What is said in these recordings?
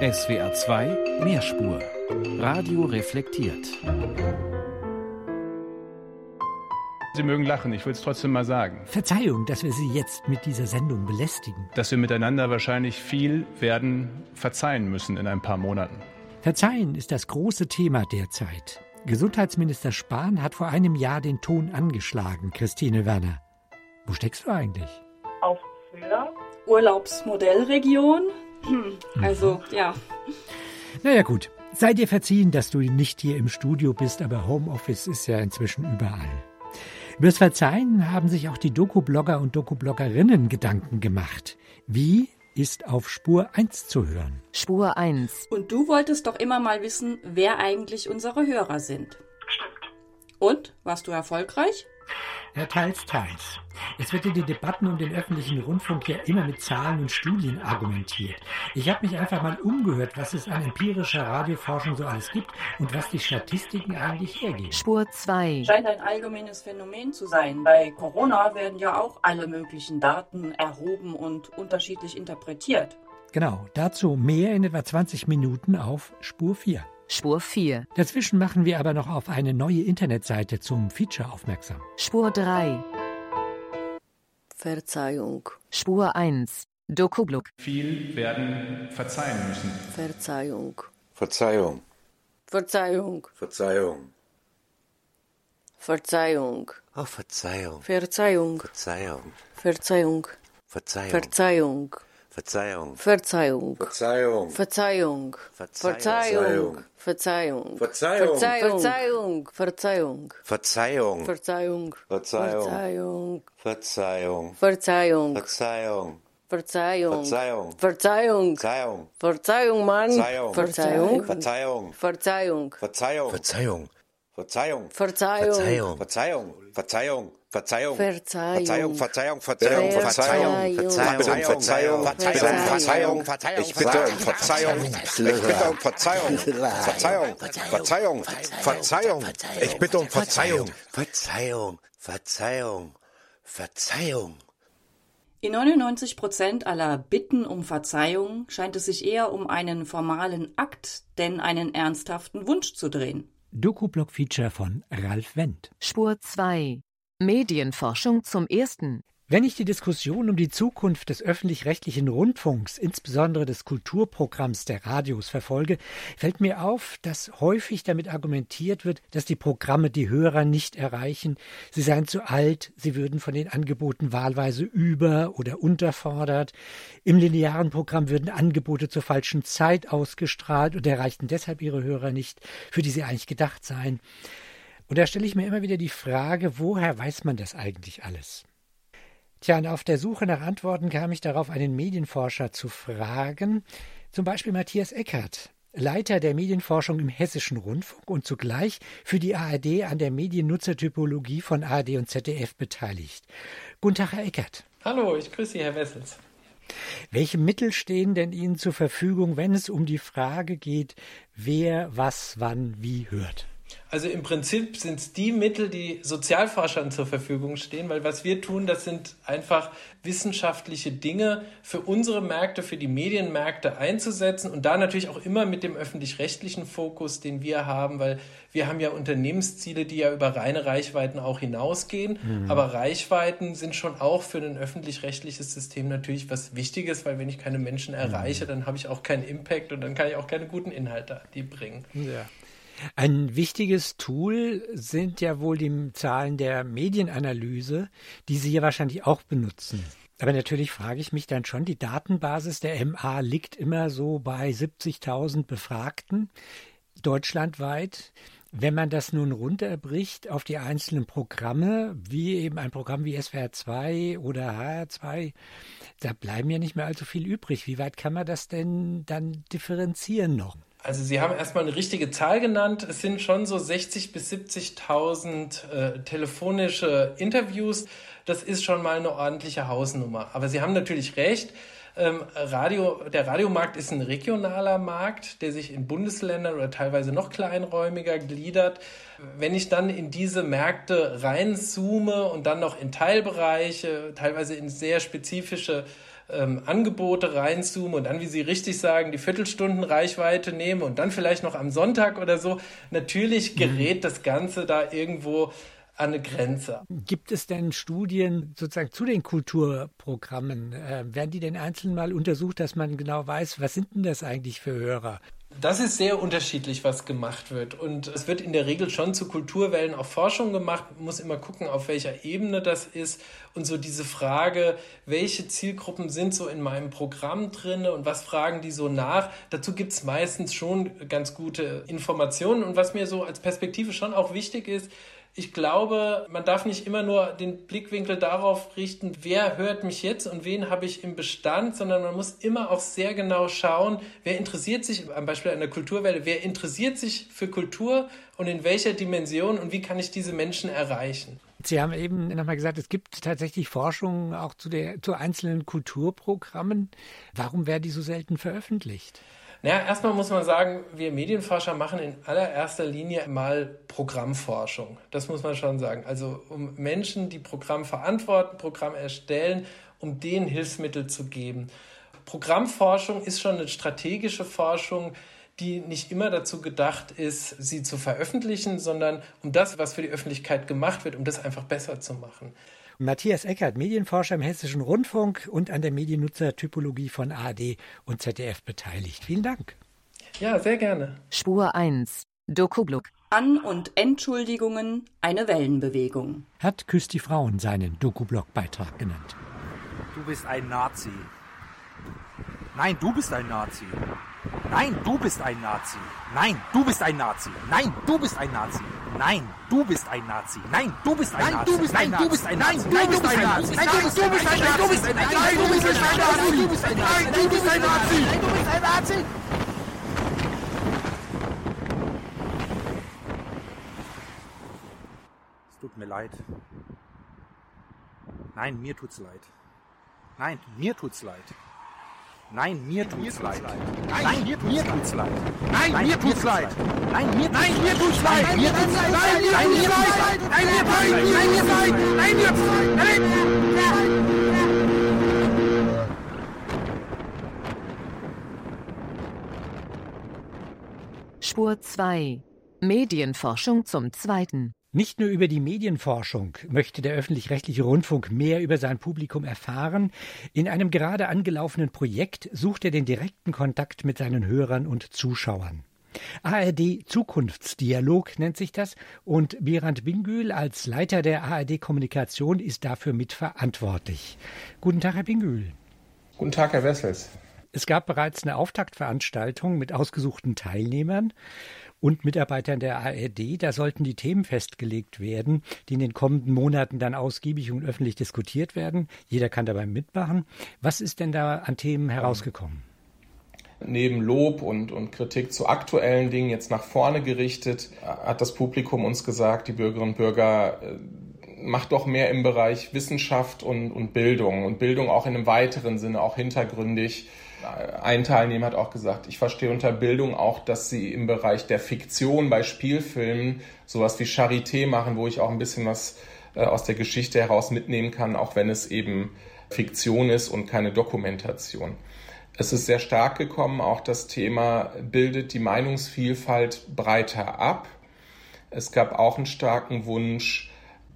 SWR 2 Mehrspur. Radio reflektiert. Sie mögen lachen, ich will es trotzdem mal sagen. Verzeihung, dass wir Sie jetzt mit dieser Sendung belästigen. Dass wir miteinander wahrscheinlich viel werden verzeihen müssen in ein paar Monaten. Verzeihen ist das große Thema derzeit. Gesundheitsminister Spahn hat vor einem Jahr den Ton angeschlagen, Christine Werner. Wo steckst du eigentlich? Auf Füller. Urlaubsmodellregion. Hm, also, mhm. ja. Naja, gut. Sei dir verziehen, dass du nicht hier im Studio bist, aber Homeoffice ist ja inzwischen überall. Übers Verzeihen haben sich auch die Doku-Blogger und Doku-Bloggerinnen Gedanken gemacht. Wie ist auf Spur 1 zu hören? Spur 1. Und du wolltest doch immer mal wissen, wer eigentlich unsere Hörer sind. Stimmt. Und? Warst du erfolgreich? Ja, teils, teils. Es wird in den Debatten um den öffentlichen Rundfunk ja immer mit Zahlen und Studien argumentiert. Ich habe mich einfach mal umgehört, was es an empirischer Radioforschung so alles gibt und was die Statistiken eigentlich hergeben. Spur 2. Scheint ein allgemeines Phänomen zu sein. Bei Corona werden ja auch alle möglichen Daten erhoben und unterschiedlich interpretiert. Genau, dazu mehr in etwa 20 Minuten auf Spur 4. Spur 4. Dazwischen machen wir aber noch auf eine neue Internetseite zum Feature aufmerksam. Spur 3. Verzeihung. Spur 1. Dokublog. Viel werden verzeihen müssen. Verzeihung. Verzeihung. Verzeihung. Verzeihung. Verzeihung. Oh, Verzeihung. Verzeihung. Verzeihung. Verzeihung. Verzeihung. Verzeihung. Verzeihung. Verzeihung. Verzeihung. Verzeihung. Verzeihung. Verzeihung. Verzeihung. Verzeihung. Verzeihung. Verzeihung. Verzeihung. Verzeihung. Verzeihung. Verzeihung. Verzeihung. Verzeihung. Verzeihung. Verzeihung. Verzeihung. Verzeihung, Mann. Verzeihung. Verzeihung. Verzeihung. Verzeihung. Verzeihung. Verzeihung. Verzeihung. Verzeihung. Verzeihung. Verzeihung. Verzeihung. Verzeihung. Verzeihung. Verzeihung. Verzeihung. Verzeihung. Verzeihung. Verzeihung. Verzeihung. Verzeihung. Ich bitte um Verzeihung. Ich bitte um Verzeihung. Verzeihung. Verzeihung. Verzeihung. Ich bitte um Verzeihung. Verzeihung. Verzeihung. Verzeihung. In 99 Prozent aller Bitten um Verzeihung scheint es sich eher um einen formalen Akt, denn einen ernsthaften Wunsch zu drehen. Doku-Blog-Feature von Ralf Wendt. Spur 2. Medienforschung zum ersten. Wenn ich die Diskussion um die Zukunft des öffentlich-rechtlichen Rundfunks, insbesondere des Kulturprogramms der Radios, verfolge, fällt mir auf, dass häufig damit argumentiert wird, dass die Programme die Hörer nicht erreichen, sie seien zu alt, sie würden von den Angeboten wahlweise über- oder unterfordert, im linearen Programm würden Angebote zur falschen Zeit ausgestrahlt und erreichten deshalb ihre Hörer nicht, für die sie eigentlich gedacht seien. Und da stelle ich mir immer wieder die Frage, woher weiß man das eigentlich alles? Tja, und auf der Suche nach Antworten kam ich darauf, einen Medienforscher zu fragen, zum Beispiel Matthias Eckert, Leiter der Medienforschung im Hessischen Rundfunk und zugleich für die ARD an der Mediennutzertypologie von ARD und ZDF beteiligt. Guten Tag, Herr Eckert. Hallo, ich grüße Sie, Herr Wessels. Welche Mittel stehen denn Ihnen zur Verfügung, wenn es um die Frage geht, wer was wann wie hört? Also im Prinzip sind es die Mittel, die Sozialforschern zur Verfügung stehen, weil was wir tun, das sind einfach wissenschaftliche Dinge für unsere Märkte, für die Medienmärkte einzusetzen und da natürlich auch immer mit dem öffentlich-rechtlichen Fokus, den wir haben, weil wir haben ja Unternehmensziele, die ja über reine Reichweiten auch hinausgehen, mhm. aber Reichweiten sind schon auch für ein öffentlich-rechtliches System natürlich was Wichtiges, weil wenn ich keine Menschen erreiche, mhm. dann habe ich auch keinen Impact und dann kann ich auch keine guten Inhalte die bringen. Ja. Ein wichtiges Tool sind ja wohl die Zahlen der Medienanalyse, die Sie hier wahrscheinlich auch benutzen. Aber natürlich frage ich mich dann schon, die Datenbasis der MA liegt immer so bei 70.000 Befragten deutschlandweit. Wenn man das nun runterbricht auf die einzelnen Programme, wie eben ein Programm wie SWR 2 oder HR2, da bleiben ja nicht mehr allzu viel übrig. Wie weit kann man das denn dann differenzieren noch? Also Sie haben erstmal eine richtige Zahl genannt. Es sind schon so 60.000 bis 70.000 äh, telefonische Interviews. Das ist schon mal eine ordentliche Hausnummer. Aber Sie haben natürlich recht. Ähm, Radio, der Radiomarkt ist ein regionaler Markt, der sich in Bundesländern oder teilweise noch kleinräumiger gliedert. Wenn ich dann in diese Märkte reinzoome und dann noch in Teilbereiche, teilweise in sehr spezifische ähm, Angebote reinzoomen und dann, wie Sie richtig sagen, die Viertelstundenreichweite nehmen und dann vielleicht noch am Sonntag oder so. Natürlich mhm. gerät mhm. das Ganze da irgendwo an eine Grenze. Gibt es denn Studien sozusagen zu den Kulturprogrammen? Äh, werden die denn einzeln mal untersucht, dass man genau weiß, was sind denn das eigentlich für Hörer? Das ist sehr unterschiedlich, was gemacht wird. Und es wird in der Regel schon zu Kulturwellen auch Forschung gemacht. Man muss immer gucken, auf welcher Ebene das ist. Und so diese Frage, welche Zielgruppen sind so in meinem Programm drin und was fragen die so nach? Dazu gibt es meistens schon ganz gute Informationen. Und was mir so als Perspektive schon auch wichtig ist, ich glaube, man darf nicht immer nur den Blickwinkel darauf richten, wer hört mich jetzt und wen habe ich im Bestand, sondern man muss immer auch sehr genau schauen, wer interessiert sich, am Beispiel einer Kulturwelle, wer interessiert sich für Kultur und in welcher Dimension und wie kann ich diese Menschen erreichen. Sie haben eben nochmal gesagt, es gibt tatsächlich Forschung auch zu, der, zu einzelnen Kulturprogrammen. Warum werden die so selten veröffentlicht? Naja, erstmal muss man sagen, wir Medienforscher machen in allererster Linie mal Programmforschung. Das muss man schon sagen. Also um Menschen, die Programm verantworten, Programm erstellen, um denen Hilfsmittel zu geben. Programmforschung ist schon eine strategische Forschung, die nicht immer dazu gedacht ist, sie zu veröffentlichen, sondern um das, was für die Öffentlichkeit gemacht wird, um das einfach besser zu machen. Matthias Eckert, Medienforscher im Hessischen Rundfunk und an der Mediennutzertypologie von ARD und ZDF beteiligt. Vielen Dank. Ja, sehr gerne. Spur 1, Dokublock. An- und Entschuldigungen, eine Wellenbewegung. Hat Küss die Frauen seinen Dokublock-Beitrag genannt. Du bist ein Nazi. Nein, du bist ein Nazi. Nein, du bist ein Nazi. Nein, du bist ein Nazi. Nein, du bist ein Nazi. Nein, du bist ein Nazi. Nein, du bist ein Nazi. Nein, du bist ein Nazi. Nein, du bist ein Nazi. Nein, du bist ein Nazi. Nein, du bist ein Nazi. Nein, du bist ein Nazi. Nein, du bist ein Nazi. Nein, du bist ein Nazi. Nein, du bist ein Nazi. Es tut mir leid. Nein, mir tut's leid. Nein, mir tut's leid. Nein, mir tut's leid. Nein, mir tut's leid. Nein, mir tut's leid. Nein, mir Nein, mir tut's leid. Nein, mir tut's leid. Nein, mir tut's leid. Nein, mir tut's leid. Nein, mir tut's leid. Nein, mir tut's leid. Spur 2. Medienforschung zum Zweiten. Nicht nur über die Medienforschung möchte der öffentlich-rechtliche Rundfunk mehr über sein Publikum erfahren. In einem gerade angelaufenen Projekt sucht er den direkten Kontakt mit seinen Hörern und Zuschauern. ARD Zukunftsdialog nennt sich das und Birand Bingül als Leiter der ARD Kommunikation ist dafür mitverantwortlich. Guten Tag, Herr Bingül. Guten Tag, Herr Wessels. Es gab bereits eine Auftaktveranstaltung mit ausgesuchten Teilnehmern und Mitarbeitern der ARD. Da sollten die Themen festgelegt werden, die in den kommenden Monaten dann ausgiebig und öffentlich diskutiert werden. Jeder kann dabei mitmachen. Was ist denn da an Themen herausgekommen? Neben Lob und, und Kritik zu aktuellen Dingen jetzt nach vorne gerichtet, hat das Publikum uns gesagt, die Bürgerinnen und Bürger, macht doch mehr im Bereich Wissenschaft und, und Bildung und Bildung auch in einem weiteren Sinne, auch hintergründig ein Teilnehmer hat auch gesagt, ich verstehe unter Bildung auch, dass sie im Bereich der Fiktion bei Spielfilmen sowas wie Charité machen, wo ich auch ein bisschen was äh, aus der Geschichte heraus mitnehmen kann, auch wenn es eben Fiktion ist und keine Dokumentation. Es ist sehr stark gekommen, auch das Thema bildet die Meinungsvielfalt breiter ab. Es gab auch einen starken Wunsch,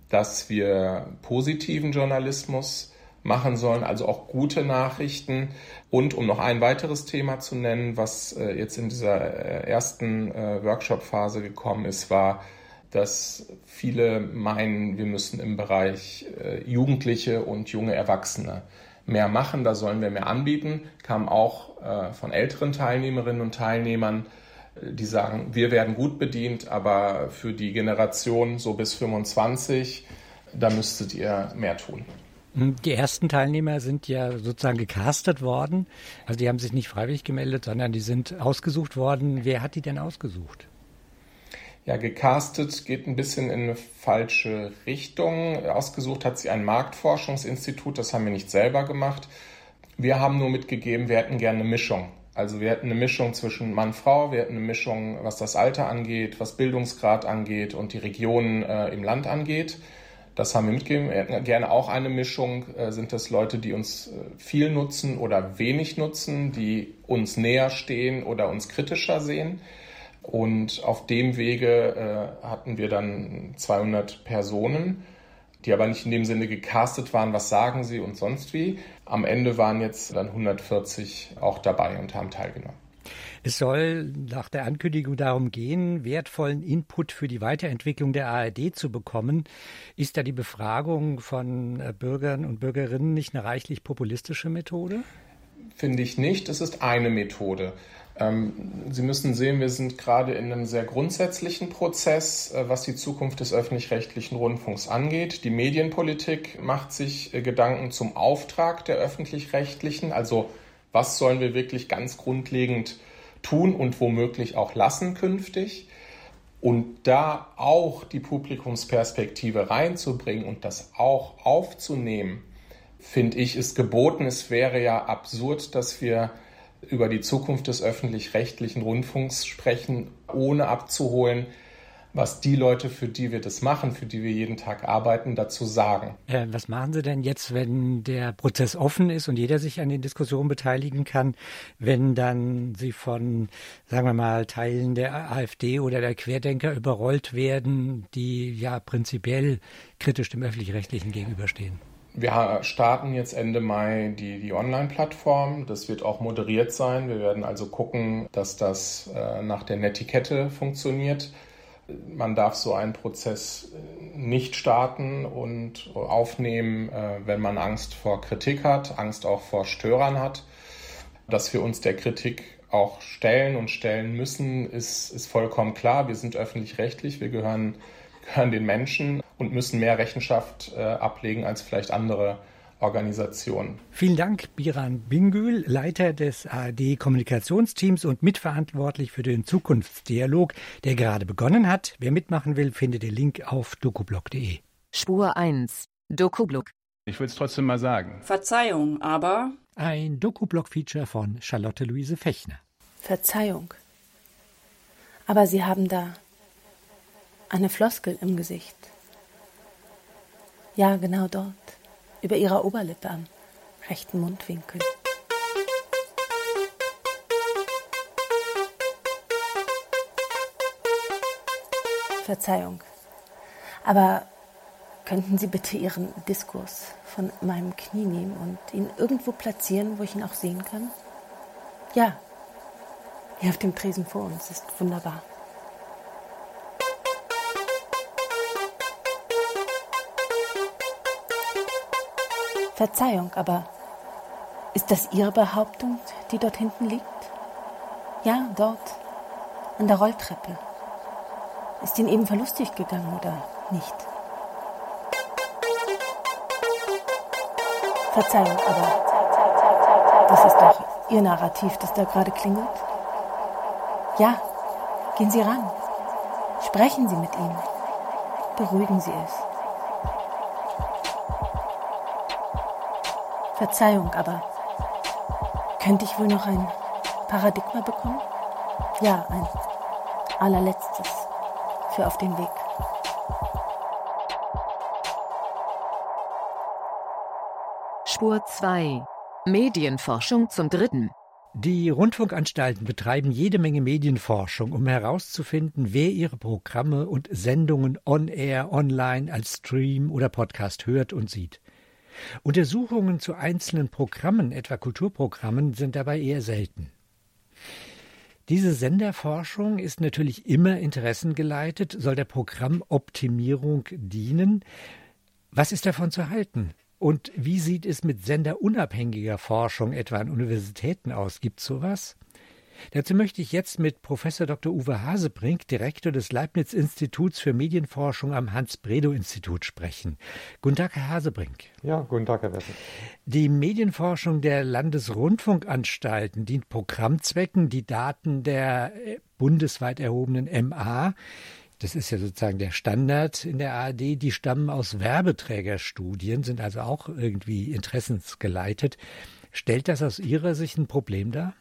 dass wir positiven Journalismus machen sollen, also auch gute Nachrichten. Und um noch ein weiteres Thema zu nennen, was äh, jetzt in dieser äh, ersten äh, Workshop-Phase gekommen ist, war, dass viele meinen, wir müssen im Bereich Jugendliche und junge Erwachsene mehr machen, da sollen wir mehr anbieten, kam auch von älteren Teilnehmerinnen und Teilnehmern, die sagen, wir werden gut bedient, aber für die Generation so bis 25, da müsstet ihr mehr tun. Die ersten Teilnehmer sind ja sozusagen gecastet worden. Also die haben sich nicht freiwillig gemeldet, sondern die sind ausgesucht worden. Wer hat die denn ausgesucht? Ja, gecastet geht ein bisschen in eine falsche Richtung. Ausgesucht hat sie ein Marktforschungsinstitut, das haben wir nicht selber gemacht. Wir haben nur mitgegeben, wir hätten gerne eine Mischung. Also wir hätten eine Mischung zwischen Mann, Frau, wir hätten eine Mischung, was das Alter angeht, was Bildungsgrad angeht und die Regionen äh, im Land angeht. Das haben wir mitgegeben. Gerne auch eine Mischung. Sind das Leute, die uns viel nutzen oder wenig nutzen, die uns näher stehen oder uns kritischer sehen? Und auf dem Wege äh, hatten wir dann 200 Personen, die aber nicht in dem Sinne gecastet waren, was sagen sie und sonst wie. Am Ende waren jetzt dann 140 auch dabei und haben teilgenommen. Es soll nach der Ankündigung darum gehen, wertvollen Input für die Weiterentwicklung der ARD zu bekommen. Ist da die Befragung von äh, Bürgern und Bürgerinnen nicht eine reichlich populistische Methode? Finde ich nicht. Es ist eine Methode. Ähm, Sie müssen sehen, wir sind gerade in einem sehr grundsätzlichen Prozess, äh, was die Zukunft des öffentlich-rechtlichen Rundfunks angeht. Die Medienpolitik macht sich äh, Gedanken zum Auftrag der öffentlich-rechtlichen, also was sollen wir wirklich ganz grundlegend tun und womöglich auch lassen künftig. Und da auch die Publikumsperspektive reinzubringen und das auch aufzunehmen, finde ich, ist geboten. Es wäre ja absurd, dass wir über die Zukunft des öffentlich-rechtlichen Rundfunks sprechen, ohne abzuholen, was die Leute, für die wir das machen, für die wir jeden Tag arbeiten, dazu sagen. Äh, was machen Sie denn jetzt, wenn der Prozess offen ist und jeder sich an den Diskussionen beteiligen kann, wenn dann Sie von, sagen wir mal, Teilen der AfD oder der Querdenker überrollt werden, die ja prinzipiell kritisch dem öffentlich-rechtlichen gegenüberstehen? Wir starten jetzt Ende Mai die, die Online-Plattform. Das wird auch moderiert sein. Wir werden also gucken, dass das äh, nach der Netiquette funktioniert. Man darf so einen Prozess äh, nicht starten und aufnehmen, äh, wenn man Angst vor Kritik hat, Angst auch vor Störern hat. Dass wir uns der Kritik auch stellen und stellen müssen, ist, ist vollkommen klar. Wir sind öffentlich-rechtlich, wir gehören gehören den Menschen und müssen mehr Rechenschaft äh, ablegen als vielleicht andere Organisationen. Vielen Dank, Biran Bingül, Leiter des ARD Kommunikationsteams und mitverantwortlich für den Zukunftsdialog, der gerade begonnen hat. Wer mitmachen will, findet den Link auf dokublog.de. Spur 1, Dokublog. Ich will es trotzdem mal sagen. Verzeihung, aber. Ein Dokublog-Feature von Charlotte Luise Fechner. Verzeihung. Aber Sie haben da eine Floskel im Gesicht. Ja, genau dort, über ihrer Oberlippe am rechten Mundwinkel. Verzeihung, aber könnten Sie bitte Ihren Diskurs von meinem Knie nehmen und ihn irgendwo platzieren, wo ich ihn auch sehen kann? Ja, hier auf dem Tresen vor uns ist wunderbar. Verzeihung, aber ist das Ihre Behauptung, die dort hinten liegt? Ja, dort, an der Rolltreppe. Ist Ihnen eben verlustig gegangen oder nicht? Verzeihung, aber das ist doch Ihr Narrativ, das da gerade klingelt. Ja, gehen Sie ran. Sprechen Sie mit ihm. Beruhigen Sie es. Verzeihung, aber könnte ich wohl noch ein Paradigma bekommen? Ja, ein allerletztes für auf den Weg. Spur 2. Medienforschung zum Dritten. Die Rundfunkanstalten betreiben jede Menge Medienforschung, um herauszufinden, wer ihre Programme und Sendungen on-air, online, als Stream oder Podcast hört und sieht. Untersuchungen zu einzelnen Programmen, etwa Kulturprogrammen, sind dabei eher selten. Diese Senderforschung ist natürlich immer interessengeleitet, soll der Programmoptimierung dienen. Was ist davon zu halten? Und wie sieht es mit senderunabhängiger Forschung etwa an Universitäten aus? Gibt es sowas? Dazu möchte ich jetzt mit Professor Dr. Uwe Hasebrink, Direktor des Leibniz-Instituts für Medienforschung am Hans-Bredow-Institut, sprechen. Guten Tag, Herr Hasebrink. Ja, guten Tag, Herr Wessel. Die Medienforschung der Landesrundfunkanstalten dient Programmzwecken. Die Daten der äh, bundesweit erhobenen MA das ist ja sozusagen der Standard in der ARD, die stammen aus Werbeträgerstudien, sind also auch irgendwie interessensgeleitet. Stellt das aus Ihrer Sicht ein Problem dar?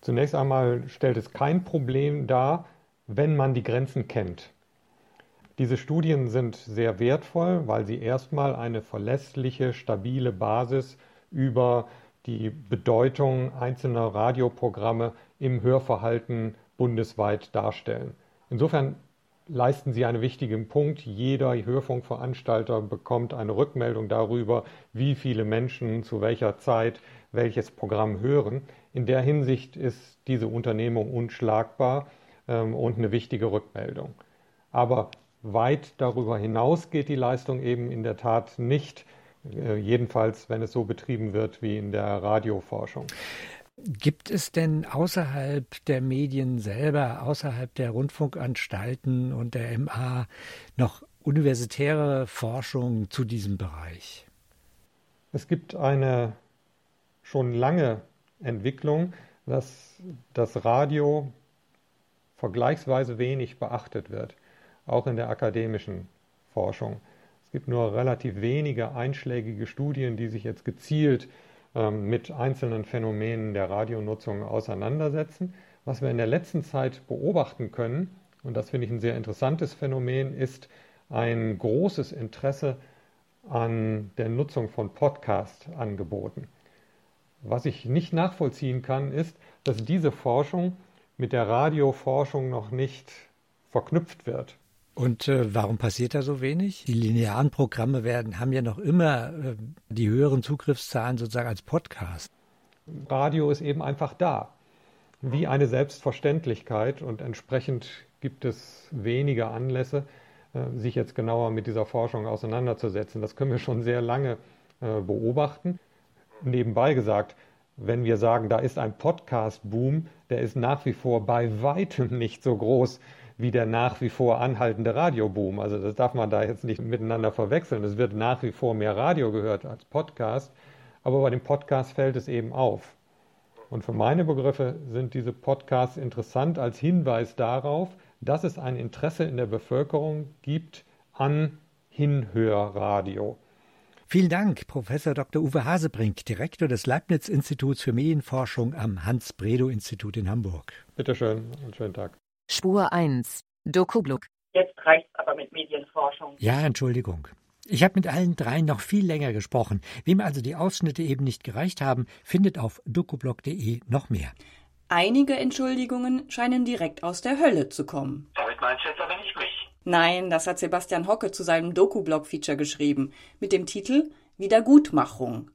Zunächst einmal stellt es kein Problem dar, wenn man die Grenzen kennt. Diese Studien sind sehr wertvoll, weil sie erstmal eine verlässliche, stabile Basis über die Bedeutung einzelner Radioprogramme im Hörverhalten bundesweit darstellen. Insofern leisten sie einen wichtigen Punkt. Jeder Hörfunkveranstalter bekommt eine Rückmeldung darüber, wie viele Menschen zu welcher Zeit welches Programm hören. In der Hinsicht ist diese Unternehmung unschlagbar ähm, und eine wichtige Rückmeldung. Aber weit darüber hinaus geht die Leistung eben in der Tat nicht, äh, jedenfalls wenn es so betrieben wird wie in der Radioforschung. Gibt es denn außerhalb der Medien selber, außerhalb der Rundfunkanstalten und der MA noch universitäre Forschung zu diesem Bereich? Es gibt eine schon lange Entwicklung, dass das Radio vergleichsweise wenig beachtet wird, auch in der akademischen Forschung. Es gibt nur relativ wenige einschlägige Studien, die sich jetzt gezielt ähm, mit einzelnen Phänomenen der Radionutzung auseinandersetzen. Was wir in der letzten Zeit beobachten können, und das finde ich ein sehr interessantes Phänomen, ist ein großes Interesse an der Nutzung von Podcast-Angeboten. Was ich nicht nachvollziehen kann, ist, dass diese Forschung mit der Radioforschung noch nicht verknüpft wird. Und äh, warum passiert da so wenig? Die linearen Programme werden, haben ja noch immer äh, die höheren Zugriffszahlen sozusagen als Podcast. Radio ist eben einfach da, wie eine Selbstverständlichkeit und entsprechend gibt es wenige Anlässe, äh, sich jetzt genauer mit dieser Forschung auseinanderzusetzen. Das können wir schon sehr lange äh, beobachten. Nebenbei gesagt, wenn wir sagen, da ist ein Podcast-Boom, der ist nach wie vor bei weitem nicht so groß wie der nach wie vor anhaltende Radioboom. Also das darf man da jetzt nicht miteinander verwechseln. Es wird nach wie vor mehr Radio gehört als Podcast, aber bei dem Podcast fällt es eben auf. Und für meine Begriffe sind diese Podcasts interessant als Hinweis darauf, dass es ein Interesse in der Bevölkerung gibt an Hinhörradio. Vielen Dank, Professor Dr. Uwe Hasebrink, Direktor des Leibniz-Instituts für Medienforschung am Hans-Bredow-Institut in Hamburg. Bitte schön und schönen Tag. Spur 1, Dokublock. Jetzt reicht's aber mit Medienforschung. Ja, Entschuldigung. Ich habe mit allen dreien noch viel länger gesprochen. Wem also die Ausschnitte eben nicht gereicht haben, findet auf dokublog.de noch mehr. Einige Entschuldigungen scheinen direkt aus der Hölle zu kommen. Damit meinst du jetzt aber nicht mich. Nein, das hat Sebastian Hocke zu seinem Doku-Blog-Feature geschrieben, mit dem Titel Wiedergutmachung.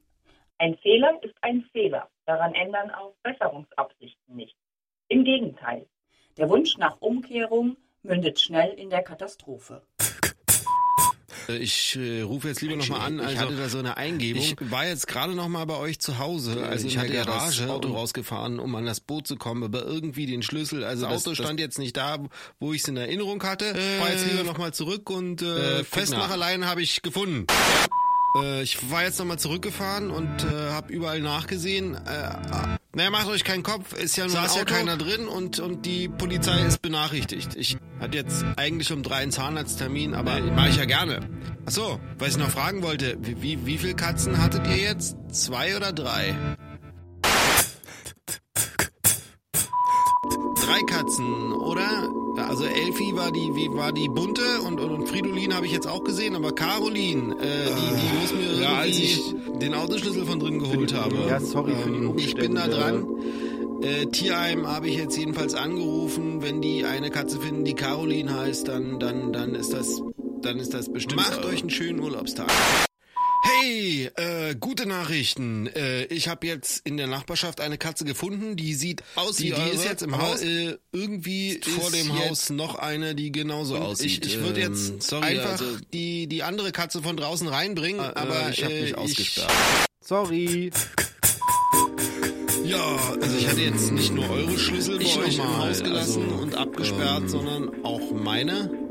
Ein Fehler ist ein Fehler. Daran ändern auch Besserungsabsichten nicht. Im Gegenteil. Der Wunsch nach Umkehrung mündet schnell in der Katastrophe. Ich äh, rufe jetzt lieber nochmal an. Also, ich hatte da so eine Eingebung. Ich war jetzt gerade nochmal bei euch zu Hause. Also ich hatte ja das Auto rausgefahren, um an das Boot zu kommen, aber irgendwie den Schlüssel. Also das Auto das, stand jetzt nicht da, wo ich es in Erinnerung hatte. Äh, fahr jetzt lieber nochmal zurück und äh, äh Festmacherlein habe ich gefunden. Äh, ich war jetzt nochmal zurückgefahren und äh, habe überall nachgesehen. Äh, naja, macht euch keinen Kopf, ist ja nur ja keiner drin und, und die Polizei ist benachrichtigt. Ich hatte jetzt eigentlich um drei einen Zahnarzttermin, aber mache ich ja gerne. Achso, was ich noch fragen wollte, wie, wie, wie viele Katzen hattet ihr jetzt? Zwei oder drei? Drei Katzen, oder? Also Elfi war die, wie war die bunte und, und, Fridolin habe ich jetzt auch gesehen, aber Caroline, äh, die, die muss mir ja, als ich den Autoschlüssel von drin geholt die, habe. Ja, sorry ähm, für die Umstände. Ich bin da dran. Äh, Tierheim habe ich jetzt jedenfalls angerufen. Wenn die eine Katze finden, die Caroline heißt, dann, dann, dann ist das, dann ist das bestimmt. Macht euch einen schönen Urlaubstag. Hey, äh, gute Nachrichten. Äh, ich habe jetzt in der Nachbarschaft eine Katze gefunden, die sieht aus die, wie die ist jetzt im Haus. Äh, irgendwie vor dem Haus noch eine, die genauso aussieht. Ich, ich würde jetzt ähm, sorry, einfach also, die die andere Katze von draußen reinbringen, äh, aber ich habe mich äh, ausgesperrt. Sorry. Ja, also ich hatte jetzt nicht nur eure Schlüssel bei ich euch im Haus gelassen also, und abgesperrt, ähm, sondern auch meine.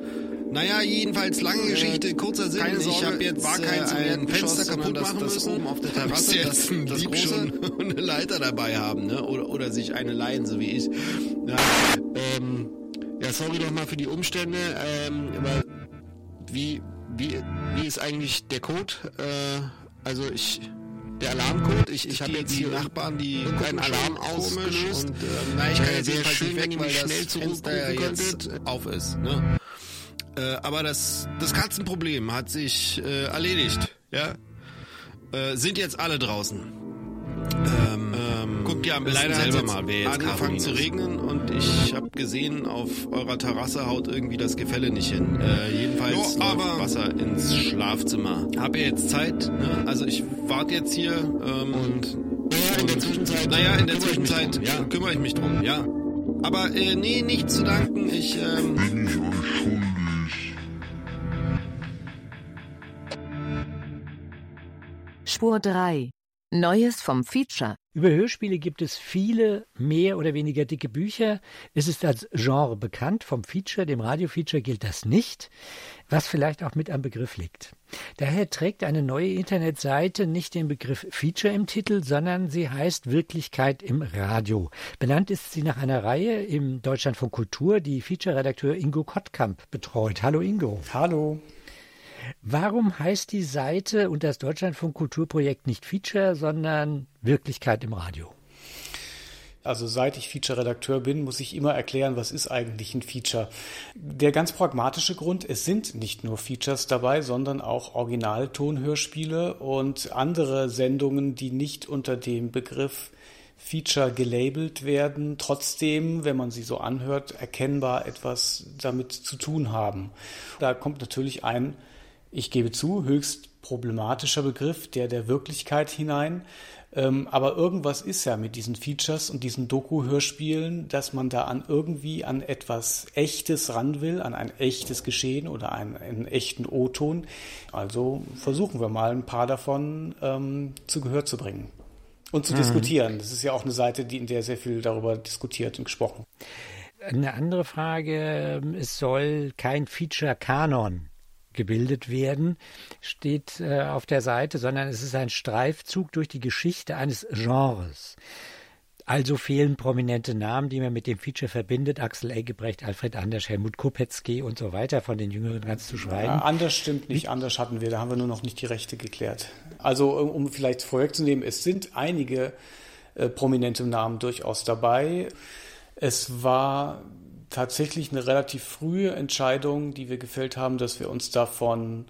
Naja, jedenfalls lange Geschichte, kurzer Sinn. Keine Sorge, ich habe jetzt war kein äh, ein Fenster kaputt machen das, müssen. Oben auf der Terrasse jetzt ein das, Dieb schon eine Leiter dabei haben, ne? Oder, oder sich eine leihen, so wie ich. Ja, ähm, ja sorry nochmal für die Umstände. Ähm, aber wie, wie, wie ist eigentlich der Code? Äh, also ich der Alarmcode. Ich, ich habe jetzt hier Nachbarn, die einen Alarm ausgelöst. Und, äh, na, ich kann äh, jetzt sehr schön weg, weil das schnell Fenster ja jetzt auf ist. Ne? Äh, aber das, das Katzenproblem hat sich äh, erledigt. Ja, äh, sind jetzt alle draußen. Ähm, ähm, guckt ihr am besten leider selber mal, wer jetzt angefangen angefangen zu regnen und ich habe gesehen, auf eurer Terrasse haut irgendwie das Gefälle nicht hin. Äh, jedenfalls Jo, läuft aber- Wasser ins Schlafzimmer. Habt ihr jetzt Zeit? Ne? Also ich warte jetzt hier ähm, und in der Zwischenzeit. Naja, in der Zwischenzeit ja. kümmere ich mich drum. Ja. Aber äh, nee, nicht zu danken. Ich ähm, Spur 3. Neues vom Feature. Über Hörspiele gibt es viele mehr oder weniger dicke Bücher. Es ist als Genre bekannt. Vom Feature, dem Radiofeature, gilt das nicht, was vielleicht auch mit am Begriff liegt. Daher trägt eine neue Internetseite nicht den Begriff Feature im Titel, sondern sie heißt Wirklichkeit im Radio. Benannt ist sie nach einer Reihe im Deutschlandfunk Kultur, die Feature-Redakteur Ingo Kottkamp betreut. Hallo Ingo. Hallo. Warum heißt die Seite und das Deutschlandfunk Kulturprojekt nicht Feature, sondern Wirklichkeit im Radio? Also seit ich Feature-Redakteur bin, muss ich immer erklären, was ist eigentlich ein Feature. Der ganz pragmatische Grund, es sind nicht nur Features dabei, sondern auch Originaltonhörspiele und andere Sendungen, die nicht unter dem Begriff Feature gelabelt werden, trotzdem, wenn man sie so anhört, erkennbar etwas damit zu tun haben. Da kommt natürlich ein, ich gebe zu, höchst problematischer Begriff, der der Wirklichkeit hinein. Ähm, aber irgendwas ist ja mit diesen Features und diesen Doku-Hörspielen, dass man da an irgendwie an etwas Echtes ran will, an ein echtes Geschehen oder einen, einen echten O-Ton. Also versuchen wir mal ein paar davon ähm, zu Gehör zu bringen und zu Mhm. diskutieren. Das ist ja auch eine Seite, die, in der sehr viel darüber diskutiert und gesprochen. Eine andere Frage, es soll kein Feature-Kanon gebildet werden, steht äh, auf der Seite, sondern es ist ein Streifzug durch die Geschichte eines Genres. Also fehlen prominente Namen, die man mit dem Feature verbindet. Axel Eggebrecht, Alfred Anders, Helmut Kopetzky und so weiter, von den Jüngeren ganz zu schweigen. Ja, anders stimmt nicht, anders hatten wir, da haben wir nur noch nicht die Rechte geklärt. Also um, vielleicht vorwegzunehmen, es sind einige äh, prominente Namen durchaus dabei. Es war tatsächlich eine relativ frühe Entscheidung, die wir gefällt haben, dass wir uns davon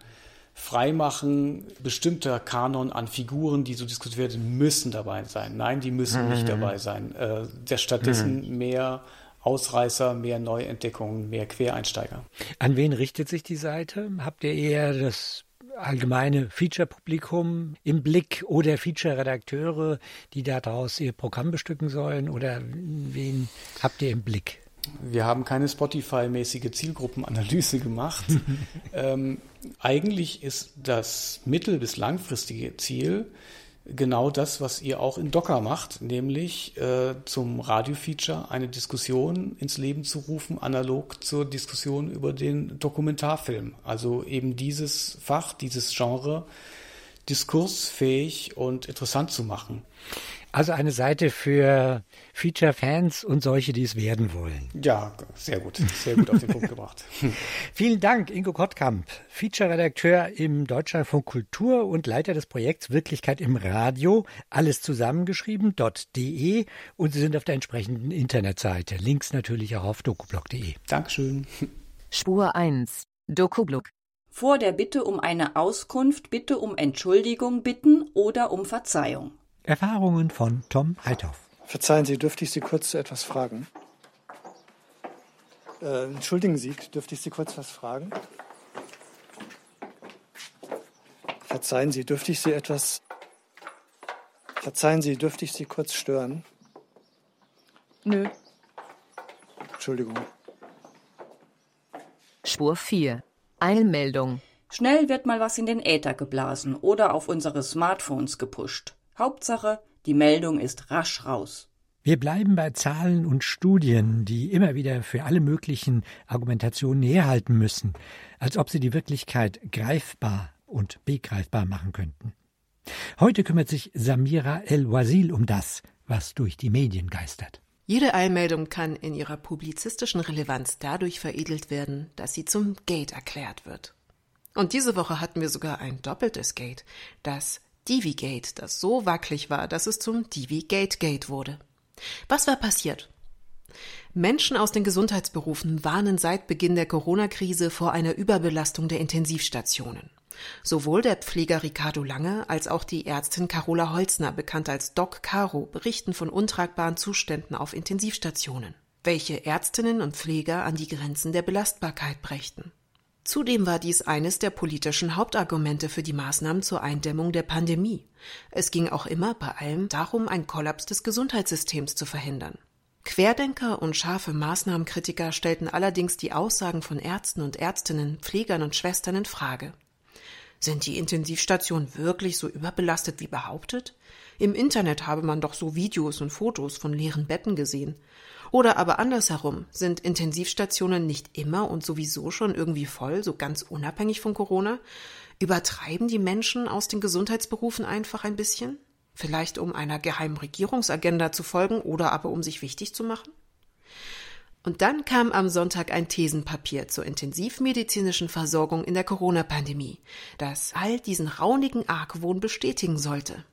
freimachen, bestimmter Kanon an Figuren, die so diskutiert werden, müssen dabei sein. Nein, die müssen nicht Mhm. dabei sein. Äh, der stattdessen mehr Ausreißer, mehr Neuentdeckungen, mehr Quereinsteiger. An wen richtet sich die Seite? Habt ihr eher das allgemeine Feature-Publikum im Blick oder Feature-Redakteure, die daraus ihr Programm bestücken sollen? Oder wen habt ihr im Blick? Wir haben keine Spotify-mäßige Zielgruppenanalyse gemacht. ähm, eigentlich ist das mittel- bis langfristige Ziel genau das, was ihr auch in Docker macht, nämlich äh, zum Radio-Feature eine Diskussion ins Leben zu rufen, analog zur Diskussion über den Dokumentarfilm. Also eben dieses Fach, dieses Genre diskursfähig und interessant zu machen. Also eine Seite für Feature-Fans und solche, die es werden wollen. Ja, sehr gut. Sehr gut auf den Punkt gebracht. Vielen Dank, Ingo Kottkamp, Feature-Redakteur im Deutschlandfunk Kultur und Leiter des Projekts Wirklichkeit im Radio. Alles zusammengeschrieben, .de und Sie sind auf der entsprechenden Internetseite. Links natürlich auch auf dokublog.de. Dankeschön. Spur 1. Dokublog. Vor der Bitte um eine Auskunft bitte um Entschuldigung bitten oder um Verzeihung. Erfahrungen von Tom Heithoff. Verzeihen Sie, dürfte ich Sie kurz zu etwas fragen? Äh, entschuldigen Sie, dürfte ich Sie kurz was fragen? Verzeihen Sie, dürfte ich Sie etwas. Verzeihen Sie, dürfte ich Sie kurz stören? Nö. Entschuldigung. Spur 4. Eilmeldung. Schnell wird mal was in den Äther geblasen oder auf unsere Smartphones gepusht. Hauptsache, die Meldung ist rasch raus. Wir bleiben bei Zahlen und Studien, die immer wieder für alle möglichen Argumentationen herhalten müssen, als ob sie die Wirklichkeit greifbar und begreifbar machen könnten. Heute kümmert sich Samira El-Wazil um das, was durch die Medien geistert. Jede Eilmeldung kann in ihrer publizistischen Relevanz dadurch veredelt werden, dass sie zum Gate erklärt wird. Und diese Woche hatten wir sogar ein doppeltes Gate, das Divi-Gate, das so wackelig war, dass es zum Divi-Gate-Gate wurde. Was war passiert? Menschen aus den Gesundheitsberufen warnen seit Beginn der Corona-Krise vor einer Überbelastung der Intensivstationen. Sowohl der Pfleger Ricardo Lange als auch die Ärztin Carola Holzner, bekannt als Doc Caro, berichten von untragbaren Zuständen auf Intensivstationen, welche Ärztinnen und Pfleger an die Grenzen der Belastbarkeit brächten. Zudem war dies eines der politischen Hauptargumente für die Maßnahmen zur Eindämmung der Pandemie. Es ging auch immer bei allem darum, einen Kollaps des Gesundheitssystems zu verhindern. Querdenker und scharfe Maßnahmenkritiker stellten allerdings die Aussagen von Ärzten und Ärztinnen, Pflegern und Schwestern in Frage. Sind die Intensivstationen wirklich so überbelastet wie behauptet? Im Internet habe man doch so Videos und Fotos von leeren Betten gesehen. Oder aber andersherum, sind Intensivstationen nicht immer und sowieso schon irgendwie voll, so ganz unabhängig von Corona? Übertreiben die Menschen aus den Gesundheitsberufen einfach ein bisschen? Vielleicht um einer geheimen Regierungsagenda zu folgen oder aber um sich wichtig zu machen? Und dann kam am Sonntag ein Thesenpapier zur intensivmedizinischen Versorgung in der Corona-Pandemie, das all diesen raunigen Argwohn bestätigen sollte.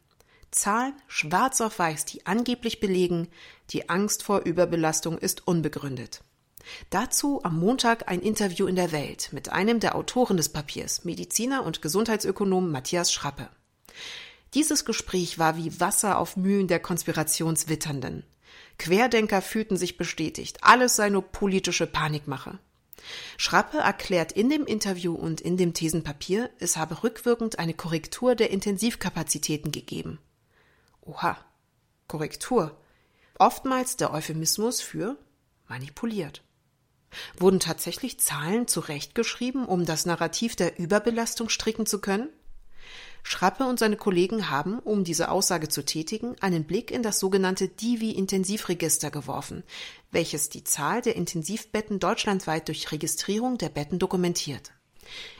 Zahlen schwarz auf weiß, die angeblich belegen, die Angst vor Überbelastung ist unbegründet. Dazu am Montag ein Interview in der Welt mit einem der Autoren des Papiers, Mediziner und Gesundheitsökonom Matthias Schrappe. Dieses Gespräch war wie Wasser auf Mühlen der Konspirationswitternden. Querdenker fühlten sich bestätigt, alles sei nur politische Panikmache. Schrappe erklärt in dem Interview und in dem Thesenpapier, es habe rückwirkend eine Korrektur der Intensivkapazitäten gegeben. Oha, Korrektur. Oftmals der Euphemismus für manipuliert. Wurden tatsächlich Zahlen zurechtgeschrieben, um das Narrativ der Überbelastung stricken zu können? Schrappe und seine Kollegen haben, um diese Aussage zu tätigen, einen Blick in das sogenannte Divi-Intensivregister geworfen, welches die Zahl der Intensivbetten deutschlandweit durch Registrierung der Betten dokumentiert.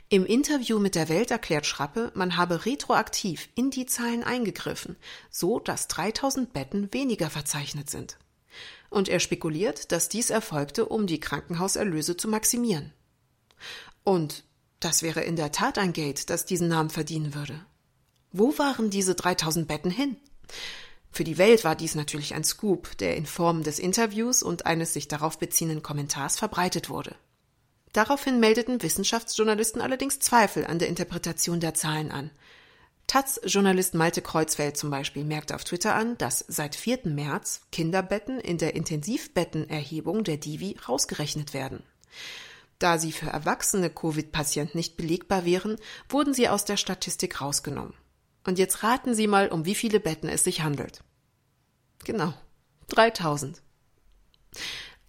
Im Interview mit der Welt erklärt Schrappe, man habe retroaktiv in die Zahlen eingegriffen, so dass 3000 Betten weniger verzeichnet sind. Und er spekuliert, dass dies erfolgte, um die Krankenhauserlöse zu maximieren. Und das wäre in der Tat ein Gate, das diesen Namen verdienen würde. Wo waren diese 3000 Betten hin? Für die Welt war dies natürlich ein Scoop, der in Form des Interviews und eines sich darauf beziehenden Kommentars verbreitet wurde. Daraufhin meldeten Wissenschaftsjournalisten allerdings Zweifel an der Interpretation der Zahlen an. Taz-Journalist Malte Kreuzfeld zum Beispiel merkte auf Twitter an, dass seit 4. März Kinderbetten in der Intensivbettenerhebung der Divi rausgerechnet werden. Da sie für erwachsene Covid-Patienten nicht belegbar wären, wurden sie aus der Statistik rausgenommen. Und jetzt raten Sie mal, um wie viele Betten es sich handelt. Genau, 3000.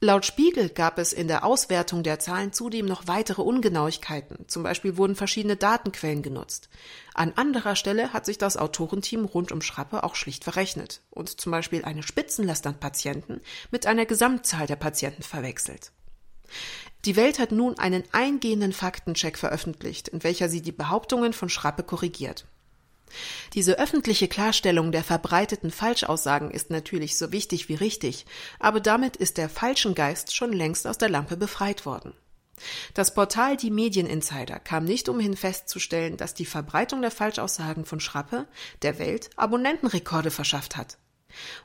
Laut Spiegel gab es in der Auswertung der Zahlen zudem noch weitere Ungenauigkeiten. Zum Beispiel wurden verschiedene Datenquellen genutzt. An anderer Stelle hat sich das Autorenteam rund um Schrappe auch schlicht verrechnet und zum Beispiel eine Spitzenlast an Patienten mit einer Gesamtzahl der Patienten verwechselt. Die Welt hat nun einen eingehenden Faktencheck veröffentlicht, in welcher sie die Behauptungen von Schrappe korrigiert. Diese öffentliche Klarstellung der verbreiteten Falschaussagen ist natürlich so wichtig wie richtig, aber damit ist der falschen Geist schon längst aus der Lampe befreit worden. Das Portal Die Medieninsider kam nicht umhin festzustellen, dass die Verbreitung der Falschaussagen von Schrappe der Welt Abonnentenrekorde verschafft hat.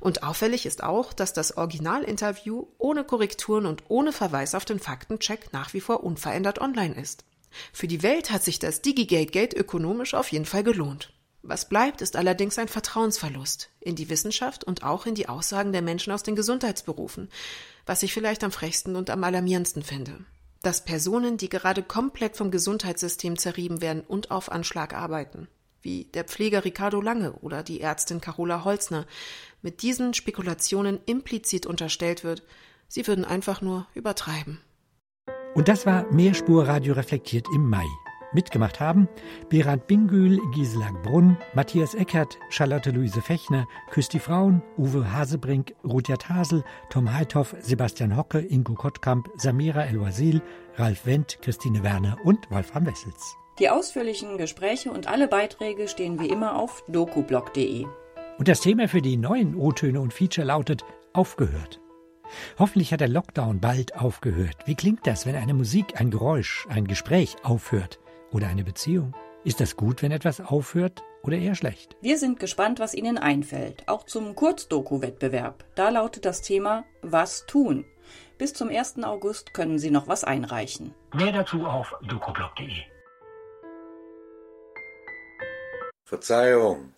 Und auffällig ist auch, dass das Originalinterview ohne Korrekturen und ohne Verweis auf den Faktencheck nach wie vor unverändert online ist. Für die Welt hat sich das Digigate Gate ökonomisch auf jeden Fall gelohnt. Was bleibt, ist allerdings ein Vertrauensverlust in die Wissenschaft und auch in die Aussagen der Menschen aus den Gesundheitsberufen, was ich vielleicht am frechsten und am alarmierendsten finde. Dass Personen, die gerade komplett vom Gesundheitssystem zerrieben werden und auf Anschlag arbeiten, wie der Pfleger Ricardo Lange oder die Ärztin Carola Holzner, mit diesen Spekulationen implizit unterstellt wird, sie würden einfach nur übertreiben. Und das war Mehrspurradio reflektiert im Mai. Mitgemacht haben Berat Bingül, Gisela Brunn, Matthias Eckert, Charlotte Luise Fechner, Küsti Frauen, Uwe Hasebrink, Rudyard Hasel, Tom Heithoff, Sebastian Hocke, Ingo Kottkamp, Samira El-Wazil, Ralf Wendt, Christine Werner und Wolfram Wessels. Die ausführlichen Gespräche und alle Beiträge stehen wie immer auf dokublog.de. Und das Thema für die neuen O-Töne und Feature lautet Aufgehört. Hoffentlich hat der Lockdown bald aufgehört. Wie klingt das, wenn eine Musik, ein Geräusch, ein Gespräch aufhört? Oder eine Beziehung? Ist das gut, wenn etwas aufhört oder eher schlecht? Wir sind gespannt, was Ihnen einfällt, auch zum Kurzdoku-Wettbewerb. Da lautet das Thema Was tun? Bis zum 1. August können Sie noch was einreichen. Mehr dazu auf dokoblog.de. Verzeihung.